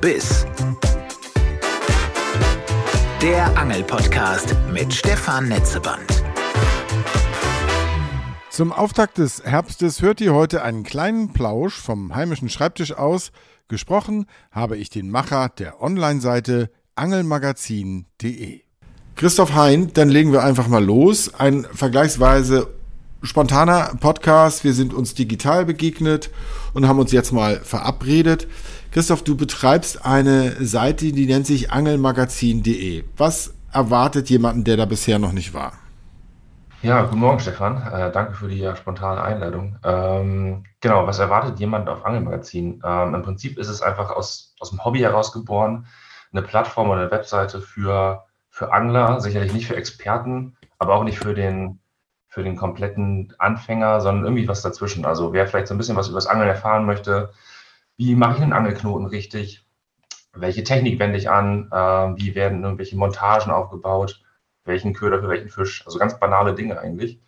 Biss. Der Angelpodcast mit Stefan Netzeband. Zum Auftakt des Herbstes hört ihr heute einen kleinen Plausch vom heimischen Schreibtisch aus. Gesprochen habe ich den Macher der Online-Seite angelmagazin.de. Christoph Hein, dann legen wir einfach mal los. Ein vergleichsweise spontaner Podcast. Wir sind uns digital begegnet und haben uns jetzt mal verabredet. Christoph, du betreibst eine Seite, die nennt sich angelmagazin.de. Was erwartet jemanden, der da bisher noch nicht war? Ja, guten Morgen, Stefan. Äh, danke für die ja, spontane Einladung. Ähm, genau, was erwartet jemand auf Angelmagazin? Ähm, Im Prinzip ist es einfach aus, aus dem Hobby heraus geboren, eine Plattform oder eine Webseite für, für Angler, sicherlich nicht für Experten, aber auch nicht für den für den kompletten Anfänger, sondern irgendwie was dazwischen. Also wer vielleicht so ein bisschen was über das Angeln erfahren möchte, wie mache ich einen Angelknoten richtig? Welche Technik wende ich an? Äh, wie werden irgendwelche Montagen aufgebaut? Welchen Köder für welchen Fisch? Also ganz banale Dinge eigentlich.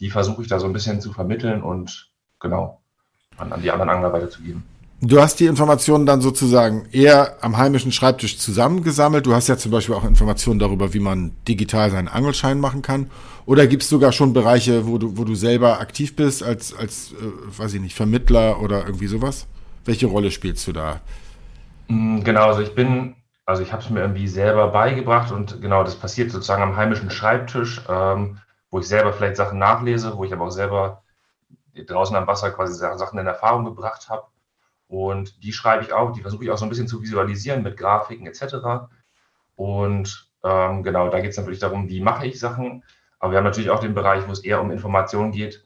Die versuche ich da so ein bisschen zu vermitteln und genau an, an die anderen Angler weiterzugeben. Du hast die Informationen dann sozusagen eher am heimischen Schreibtisch zusammengesammelt. Du hast ja zum Beispiel auch Informationen darüber, wie man digital seinen Angelschein machen kann. Oder gibt es sogar schon Bereiche, wo du, wo du selber aktiv bist als, als äh, weiß ich nicht, Vermittler oder irgendwie sowas? Welche Rolle spielst du da? Mm, genau, also ich bin, also ich habe es mir irgendwie selber beigebracht und genau, das passiert sozusagen am heimischen Schreibtisch, ähm, wo ich selber vielleicht Sachen nachlese, wo ich aber auch selber draußen am Wasser quasi Sachen in Erfahrung gebracht habe und die schreibe ich auch, die versuche ich auch so ein bisschen zu visualisieren mit Grafiken etc. Und ähm, genau, da geht es natürlich darum, wie mache ich Sachen. Aber wir haben natürlich auch den Bereich, wo es eher um Informationen geht.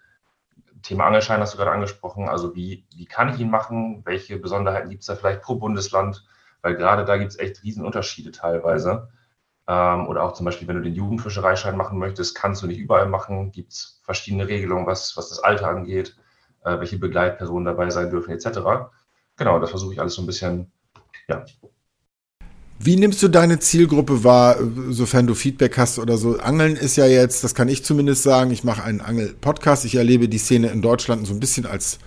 Thema Angelschein hast du gerade angesprochen. Also wie, wie kann ich ihn machen? Welche Besonderheiten gibt es da vielleicht pro Bundesland? Weil gerade da gibt es echt Riesenunterschiede teilweise. Ähm, oder auch zum Beispiel, wenn du den Jugendfischereischein machen möchtest, kannst du nicht überall machen. Gibt es verschiedene Regelungen, was, was das Alter angeht, äh, welche Begleitpersonen dabei sein dürfen, etc genau, das versuche ich alles so ein bisschen, ja. Wie nimmst du deine Zielgruppe wahr, sofern du Feedback hast oder so? Angeln ist ja jetzt, das kann ich zumindest sagen, ich mache einen Angel-Podcast. Ich erlebe die Szene in Deutschland so ein bisschen als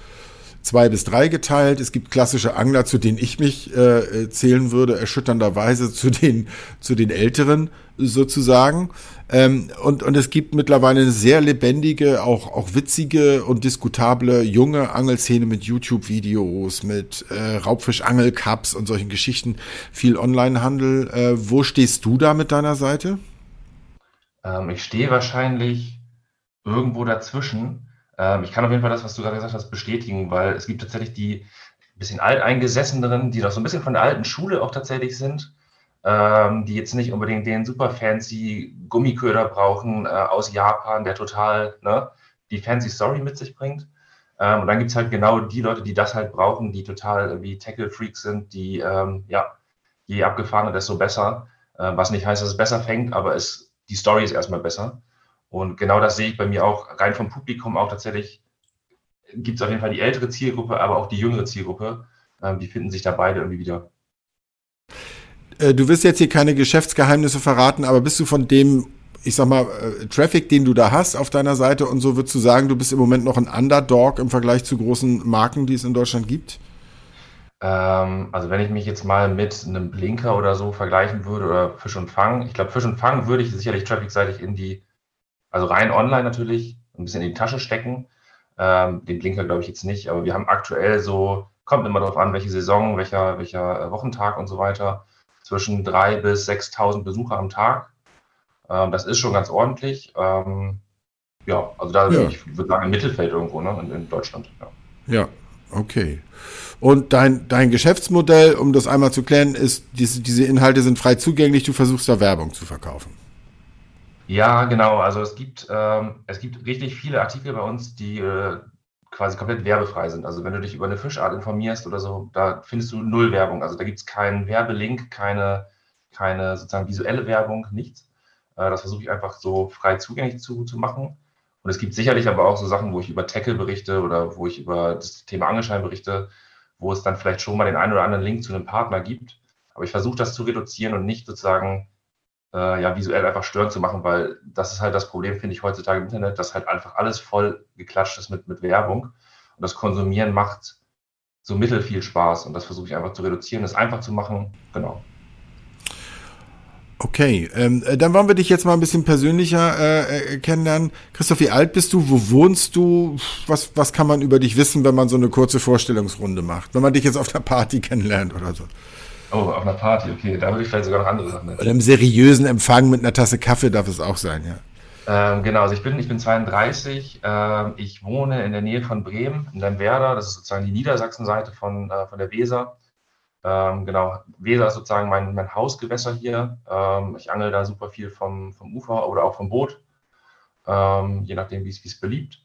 zwei bis drei geteilt. Es gibt klassische Angler, zu denen ich mich äh, zählen würde, erschütternderweise zu den, zu den Älteren sozusagen. Ähm, und, und es gibt mittlerweile eine sehr lebendige, auch, auch witzige und diskutable junge Angelszene mit YouTube-Videos, mit äh, Raubfisch-Angel-Cups und solchen Geschichten, viel Onlinehandel. Äh, wo stehst du da mit deiner Seite? Ähm, ich stehe wahrscheinlich irgendwo dazwischen. Ähm, ich kann auf jeden Fall das, was du gerade gesagt hast, bestätigen, weil es gibt tatsächlich die bisschen alteingesesseneren, die noch so ein bisschen von der alten Schule auch tatsächlich sind ähm, die jetzt nicht unbedingt den super fancy Gummiköder brauchen äh, aus Japan, der total ne, die fancy Story mit sich bringt. Ähm, und dann gibt es halt genau die Leute, die das halt brauchen, die total wie Tackle-Freaks sind, die, ähm, ja, je abgefahrener, desto besser. Äh, was nicht heißt, dass es besser fängt, aber es, die Story ist erstmal besser. Und genau das sehe ich bei mir auch, rein vom Publikum auch tatsächlich, gibt es auf jeden Fall die ältere Zielgruppe, aber auch die jüngere Zielgruppe. Ähm, die finden sich da beide irgendwie wieder. Äh, du wirst jetzt hier keine Geschäftsgeheimnisse verraten, aber bist du von dem, ich sag mal, äh, Traffic, den du da hast auf deiner Seite und so, würdest du sagen, du bist im Moment noch ein Underdog im Vergleich zu großen Marken, die es in Deutschland gibt? Ähm, also wenn ich mich jetzt mal mit einem Blinker oder so vergleichen würde oder Fisch und Fang, ich glaube, Fisch und Fang würde ich sicherlich trafficseitig in die, also rein online natürlich, ein bisschen in die Tasche stecken. Ähm, den Blinker glaube ich jetzt nicht, aber wir haben aktuell so, kommt immer darauf an, welche Saison, welcher, welcher Wochentag und so weiter zwischen 3.000 bis 6.000 Besucher am Tag. Ähm, das ist schon ganz ordentlich. Ähm, ja, also da ja. ich würde sagen im Mittelfeld irgendwo ne, in, in Deutschland. Ja. ja, okay. Und dein, dein Geschäftsmodell, um das einmal zu klären, ist, diese, diese Inhalte sind frei zugänglich, du versuchst da Werbung zu verkaufen. Ja, genau. Also es gibt, ähm, es gibt richtig viele Artikel bei uns, die äh, quasi komplett werbefrei sind. Also wenn du dich über eine Fischart informierst oder so, da findest du null Werbung. Also da gibt es keinen Werbelink, keine, keine sozusagen visuelle Werbung, nichts. Äh, das versuche ich einfach so frei zugänglich zu, zu machen. Und es gibt sicherlich aber auch so Sachen, wo ich über Tackle berichte oder wo ich über das Thema Angelschein berichte, wo es dann vielleicht schon mal den einen oder anderen Link zu einem Partner gibt. Aber ich versuche das zu reduzieren und nicht sozusagen äh, ja, visuell einfach störend zu machen, weil das ist halt das Problem, finde ich, heutzutage im Internet, dass halt einfach alles voll geklatscht ist mit, mit Werbung. Und das Konsumieren macht so mittel viel Spaß. Und das versuche ich einfach zu reduzieren, das einfach zu machen. Genau. Okay, ähm, äh, dann wollen wir dich jetzt mal ein bisschen persönlicher äh, äh, kennenlernen. Christoph, wie alt bist du? Wo wohnst du? Was, was kann man über dich wissen, wenn man so eine kurze Vorstellungsrunde macht? Wenn man dich jetzt auf der Party kennenlernt oder so? Oh, auf einer Party, okay. Da würde ich vielleicht sogar noch andere Sachen Oder im seriösen Empfang mit einer Tasse Kaffee darf es auch sein, ja. Ähm, genau, also ich bin, ich bin 32. Ähm, ich wohne in der Nähe von Bremen, in Lemwerder. Das ist sozusagen die Niedersachsenseite von, äh, von der Weser. Ähm, genau, Weser ist sozusagen mein, mein Hausgewässer hier. Ähm, ich angel da super viel vom, vom Ufer oder auch vom Boot, ähm, je nachdem, wie es beliebt.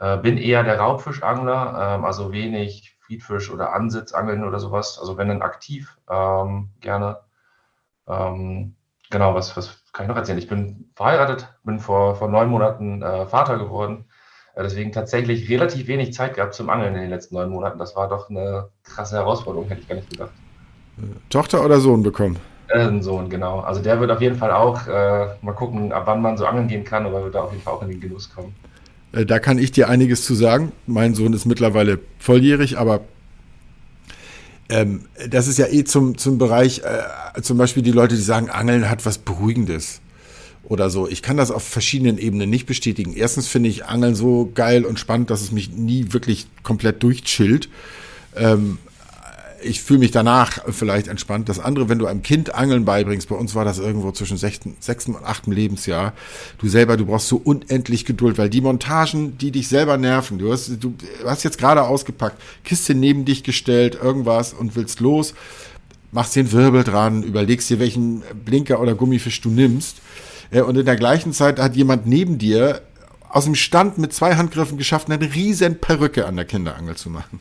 Äh, bin eher der Raubfischangler, ähm, also wenig Friedfisch oder Ansitzangeln oder sowas. Also wenn dann aktiv, ähm, gerne. Ähm, genau, was, was kann ich noch erzählen? Ich bin verheiratet, bin vor, vor neun Monaten äh, Vater geworden deswegen tatsächlich relativ wenig Zeit gehabt zum Angeln in den letzten neun Monaten. Das war doch eine krasse Herausforderung, hätte ich gar nicht gedacht. Tochter oder Sohn bekommen? Äh, ein Sohn, genau. Also der wird auf jeden Fall auch äh, mal gucken, ab wann man so angeln gehen kann, aber wird da auf jeden Fall auch in den Genuss kommen. Äh, da kann ich dir einiges zu sagen. Mein Sohn ist mittlerweile volljährig, aber ähm, das ist ja eh zum, zum Bereich, äh, zum Beispiel die Leute, die sagen, Angeln hat was Beruhigendes oder so. Ich kann das auf verschiedenen Ebenen nicht bestätigen. Erstens finde ich Angeln so geil und spannend, dass es mich nie wirklich komplett durchchillt. Ähm, ich fühle mich danach vielleicht entspannt. Das andere, wenn du einem Kind Angeln beibringst, bei uns war das irgendwo zwischen sechsten, und achten Lebensjahr. Du selber, du brauchst so unendlich Geduld, weil die Montagen, die dich selber nerven, du hast, du hast jetzt gerade ausgepackt, Kiste neben dich gestellt, irgendwas und willst los, machst den Wirbel dran, überlegst dir, welchen Blinker oder Gummifisch du nimmst und in der gleichen Zeit hat jemand neben dir aus dem Stand mit zwei Handgriffen geschafft, eine riesen Perücke an der Kinderangel zu machen.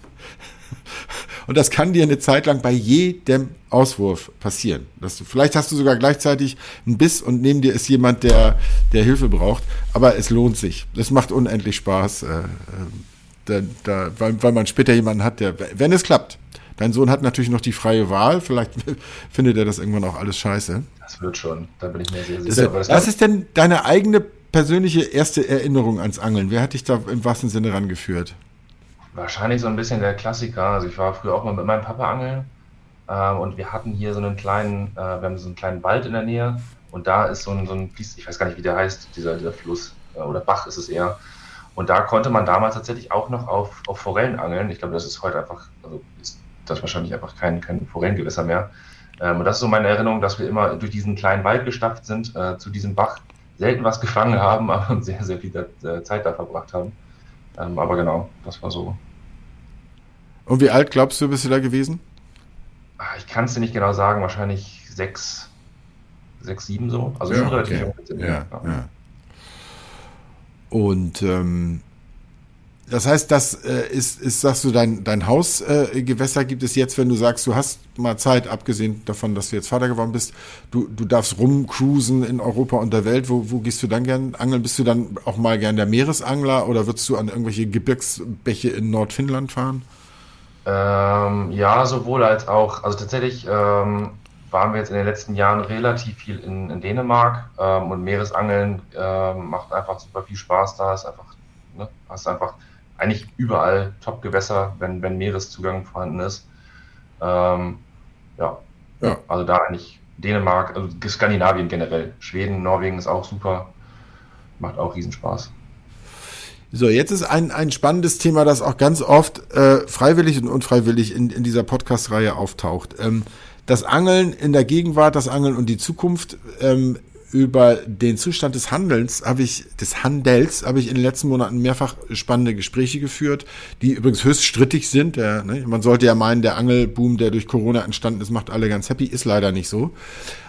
Und das kann dir eine Zeit lang bei jedem Auswurf passieren. Dass du, vielleicht hast du sogar gleichzeitig einen Biss und neben dir ist jemand, der, der Hilfe braucht. Aber es lohnt sich. Es macht unendlich Spaß, äh, äh da, da, weil, weil man später jemanden hat, der, wenn es klappt. Dein Sohn hat natürlich noch die freie Wahl. Vielleicht findet er das irgendwann auch alles scheiße. Das wird schon, da bin ich mir sehr sicher. Das, was ist denn deine eigene persönliche erste Erinnerung ans Angeln? Wer hat dich da im wahrsten Sinne rangeführt? Wahrscheinlich so ein bisschen der Klassiker. Also ich war früher auch mal mit meinem Papa angeln ähm, und wir hatten hier so einen kleinen, äh, wir haben so einen kleinen Wald in der Nähe und da ist so ein, so ein ich weiß gar nicht, wie der heißt, dieser, dieser Fluss äh, oder Bach ist es eher. Und da konnte man damals tatsächlich auch noch auf, auf Forellen angeln. Ich glaube, das ist heute einfach, also ist das wahrscheinlich einfach kein, kein Forellengewässer mehr. Ähm, und das ist so meine Erinnerung, dass wir immer durch diesen kleinen Wald gestapft sind, äh, zu diesem Bach, selten was gefangen haben, aber sehr, sehr viel äh, Zeit da verbracht haben. Ähm, aber genau, das war so. Und wie alt glaubst du, bist du da gewesen? Ach, ich kann es dir nicht genau sagen, wahrscheinlich sechs, sechs, sieben so. Also ja, schon relativ okay. jung. Ja. ja. Und ähm, das heißt, das äh, ist, ist, sagst du, dein, dein Hausgewässer äh, gibt es jetzt, wenn du sagst, du hast mal Zeit, abgesehen davon, dass du jetzt Vater geworden bist, du, du darfst rumcruisen in Europa und der Welt. Wo, wo gehst du dann gern angeln? Bist du dann auch mal gern der Meeresangler oder würdest du an irgendwelche Gebirgsbäche in Nordfinnland fahren? Ähm, ja, sowohl als auch. Also tatsächlich ähm, waren wir jetzt in den letzten Jahren relativ viel in, in Dänemark ähm, und Meeresangeln ähm, macht einfach super viel Spaß da. Ist einfach, ne, hast einfach eigentlich überall Top-Gewässer, wenn, wenn Meereszugang vorhanden ist. Ähm, ja. ja, also da eigentlich Dänemark, also Skandinavien generell. Schweden, Norwegen ist auch super. Macht auch Riesenspaß. So, jetzt ist ein, ein spannendes Thema, das auch ganz oft äh, freiwillig und unfreiwillig in, in dieser Podcast-Reihe auftaucht. Ähm, das Angeln in der Gegenwart, das Angeln und die Zukunft. Ähm, über den Zustand des Handelns habe ich, des Handels habe ich in den letzten Monaten mehrfach spannende Gespräche geführt, die übrigens höchst strittig sind. Der, ne, man sollte ja meinen, der Angelboom, der durch Corona entstanden ist, macht alle ganz happy, ist leider nicht so.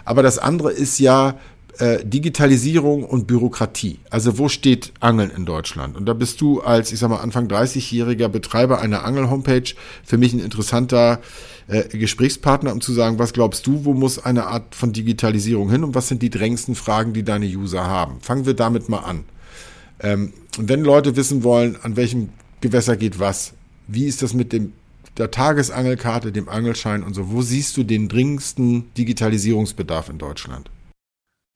Aber das andere ist ja äh, Digitalisierung und Bürokratie. Also wo steht Angeln in Deutschland? Und da bist du als, ich sag mal, Anfang 30-jähriger Betreiber einer Angel-Homepage für mich ein interessanter äh, Gesprächspartner, um zu sagen, was glaubst du, wo muss eine Art von Digitalisierung hin und was sind die drängendsten Fragen, die deine User haben? Fangen wir damit mal an. Ähm, wenn Leute wissen wollen, an welchem Gewässer geht was, wie ist das mit dem der Tagesangelkarte, dem Angelschein und so, wo siehst du den dringendsten Digitalisierungsbedarf in Deutschland?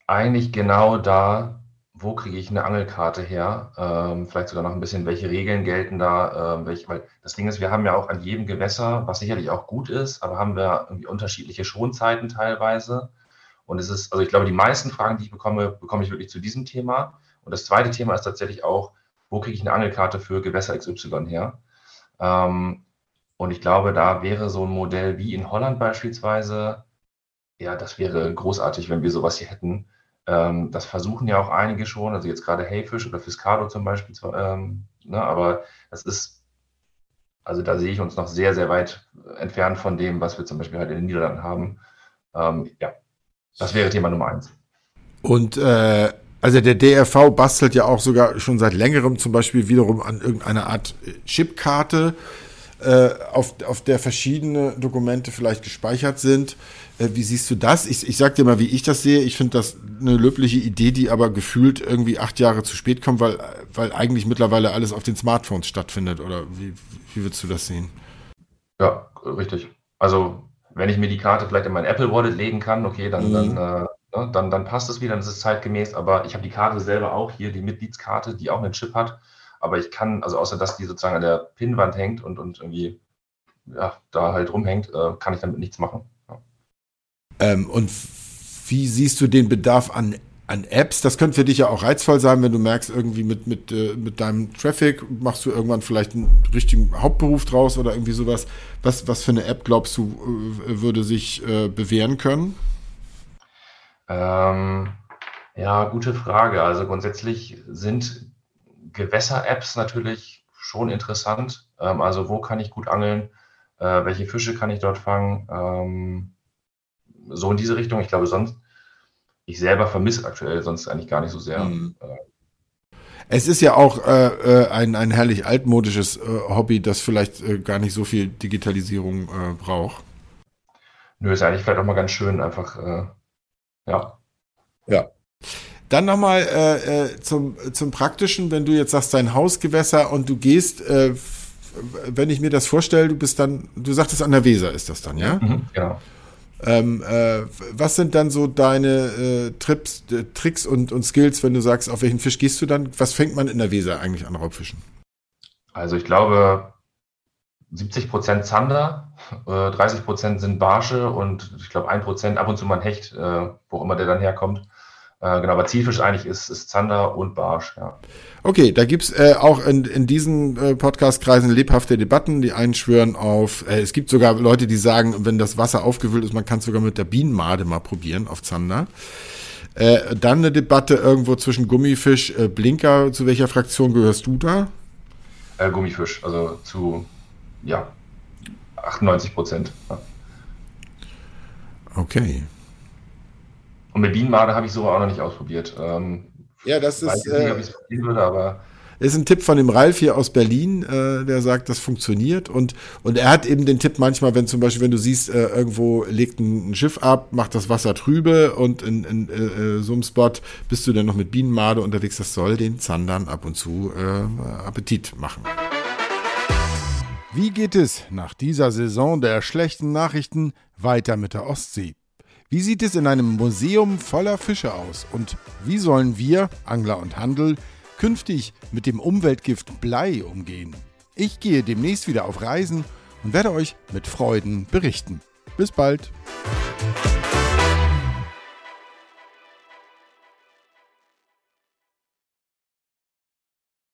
Eigentlich genau da, wo kriege ich eine Angelkarte her? Ähm, vielleicht sogar noch ein bisschen, welche Regeln gelten da? Ähm, welche, weil das Ding ist, wir haben ja auch an jedem Gewässer, was sicherlich auch gut ist, aber haben wir irgendwie unterschiedliche Schonzeiten teilweise. Und es ist, also ich glaube, die meisten Fragen, die ich bekomme, bekomme ich wirklich zu diesem Thema. Und das zweite Thema ist tatsächlich auch, wo kriege ich eine Angelkarte für Gewässer XY her? Ähm, und ich glaube, da wäre so ein Modell wie in Holland beispielsweise, ja, das wäre großartig, wenn wir sowas hier hätten. Ähm, das versuchen ja auch einige schon, also jetzt gerade Heyfish oder Fiscado zum Beispiel, ähm, ne, aber das ist, also da sehe ich uns noch sehr, sehr weit entfernt von dem, was wir zum Beispiel halt in den Niederlanden haben. Ähm, ja, das wäre Thema Nummer eins. Und äh, also der DRV bastelt ja auch sogar schon seit längerem zum Beispiel wiederum an irgendeiner Art Chipkarte, äh, auf, auf der verschiedene Dokumente vielleicht gespeichert sind. Äh, wie siehst du das? Ich, ich sag dir mal, wie ich das sehe. Ich finde das eine löbliche Idee, die aber gefühlt irgendwie acht Jahre zu spät kommt, weil, weil eigentlich mittlerweile alles auf den Smartphones stattfindet. Oder wie, wie würdest du das sehen? Ja, richtig. Also wenn ich mir die Karte vielleicht in mein Apple Wallet legen kann, okay, dann, mhm. dann, äh, ne, dann, dann passt es wieder, dann ist es zeitgemäß. Aber ich habe die Karte selber auch hier, die Mitgliedskarte, die auch einen Chip hat. Aber ich kann, also außer dass die sozusagen an der Pinnwand hängt und, und irgendwie ja, da halt rumhängt, äh, kann ich damit nichts machen. Ja. Ähm, und wie siehst du den Bedarf an, an Apps? Das könnte für dich ja auch reizvoll sein, wenn du merkst, irgendwie mit, mit, äh, mit deinem Traffic machst du irgendwann vielleicht einen richtigen Hauptberuf draus oder irgendwie sowas. Was, was für eine App glaubst du, äh, würde sich äh, bewähren können? Ähm, ja, gute Frage. Also grundsätzlich sind Gewässer-Apps natürlich schon interessant. Ähm, also wo kann ich gut angeln? Äh, welche Fische kann ich dort fangen? Ähm, so in diese Richtung. Ich glaube, sonst, ich selber vermisse aktuell sonst eigentlich gar nicht so sehr. Mhm. Es ist ja auch äh, äh, ein, ein herrlich altmodisches äh, Hobby, das vielleicht äh, gar nicht so viel Digitalisierung äh, braucht. Nö, ist eigentlich vielleicht auch mal ganz schön, einfach, äh, ja. Ja. Dann nochmal äh, äh, zum, zum Praktischen, wenn du jetzt sagst, dein Hausgewässer und du gehst, äh, wenn ich mir das vorstelle, du bist dann, du sagtest an der Weser ist das dann, ja? Mhm, genau. Ähm, äh, was sind dann so deine äh, Trips, äh, Tricks und, und Skills, wenn du sagst, auf welchen Fisch gehst du dann? Was fängt man in der Weser eigentlich an Raubfischen? Also ich glaube, 70 Prozent Zander, 30 Prozent sind Barsche und ich glaube ein Prozent ab und zu mal ein Hecht, wo immer der dann herkommt. Äh, genau, aber Zielfisch eigentlich ist, ist Zander und Barsch, ja. Okay, da gibt's äh, auch in, in diesen äh, Podcast-Kreisen lebhafte Debatten, die einschwören auf, äh, es gibt sogar Leute, die sagen, wenn das Wasser aufgewühlt ist, man kann es sogar mit der Bienenmade mal probieren auf Zander. Äh, dann eine Debatte irgendwo zwischen Gummifisch, äh, Blinker. Zu welcher Fraktion gehörst du da? Äh, Gummifisch, also zu, ja, 98 Prozent. Ja. Okay. Und mit Bienenmade habe ich so auch noch nicht ausprobiert. Ähm, ja, das ist. Nicht, äh, würde, aber ist ein Tipp von dem Ralf hier aus Berlin, äh, der sagt, das funktioniert. Und, und er hat eben den Tipp manchmal, wenn zum Beispiel, wenn du siehst, äh, irgendwo legt ein, ein, Schiff ab, macht das Wasser trübe und in, in äh, so einem Spot bist du dann noch mit Bienenmade unterwegs. Das soll den Zandern ab und zu äh, Appetit machen. Wie geht es nach dieser Saison der schlechten Nachrichten weiter mit der Ostsee? Wie sieht es in einem Museum voller Fische aus? Und wie sollen wir, Angler und Handel, künftig mit dem Umweltgift Blei umgehen? Ich gehe demnächst wieder auf Reisen und werde euch mit Freuden berichten. Bis bald!